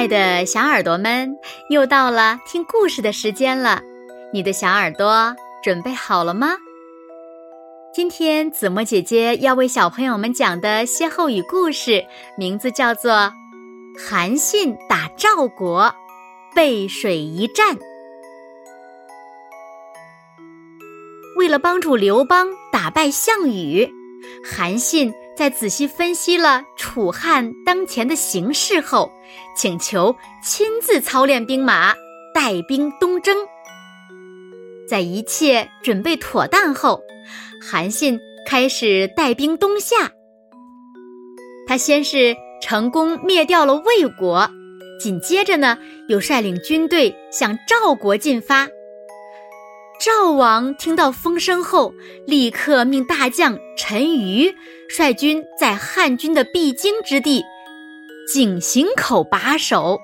爱的小耳朵们，又到了听故事的时间了。你的小耳朵准备好了吗？今天子墨姐姐要为小朋友们讲的歇后语故事，名字叫做《韩信打赵国，背水一战》。为了帮助刘邦打败项羽，韩信。在仔细分析了楚汉当前的形势后，请求亲自操练兵马，带兵东征。在一切准备妥当后，韩信开始带兵东下。他先是成功灭掉了魏国，紧接着呢，又率领军队向赵国进发。赵王听到风声后，立刻命大将陈馀率军在汉军的必经之地井陉口把守。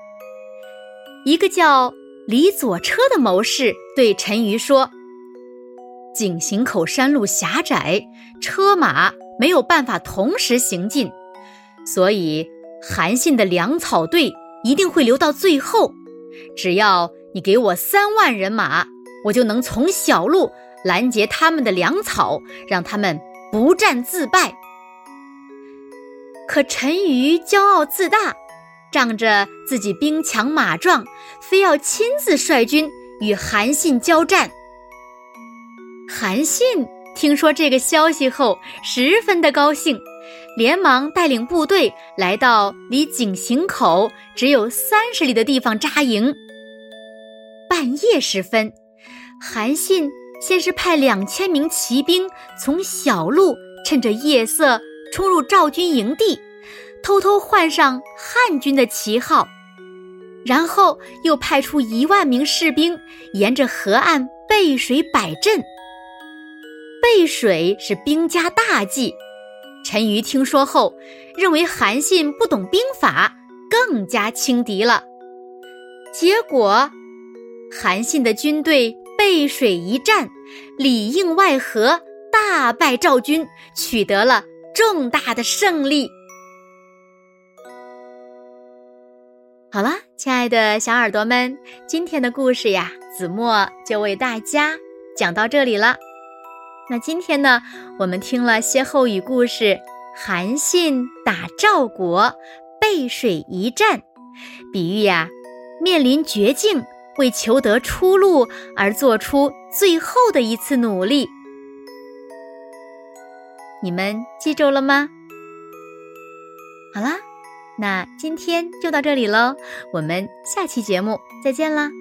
一个叫李左车的谋士对陈馀说：“井陉口山路狭窄，车马没有办法同时行进，所以韩信的粮草队一定会留到最后。只要你给我三万人马。”我就能从小路拦截他们的粮草，让他们不战自败。可陈馀骄傲自大，仗着自己兵强马壮，非要亲自率军与韩信交战。韩信听说这个消息后，十分的高兴，连忙带领部队来到离井陉口只有三十里的地方扎营。半夜时分。韩信先是派两千名骑兵从小路趁着夜色冲入赵军营地，偷偷换上汉军的旗号，然后又派出一万名士兵沿着河岸背水摆阵。背水是兵家大忌，陈馀听说后认为韩信不懂兵法，更加轻敌了。结果，韩信的军队。背水一战，里应外合，大败赵军，取得了重大的胜利。好了，亲爱的小耳朵们，今天的故事呀，子墨就为大家讲到这里了。那今天呢，我们听了歇后语故事：韩信打赵国，背水一战，比喻呀，面临绝境。为求得出路而做出最后的一次努力，你们记住了吗？好啦，那今天就到这里喽，我们下期节目再见啦。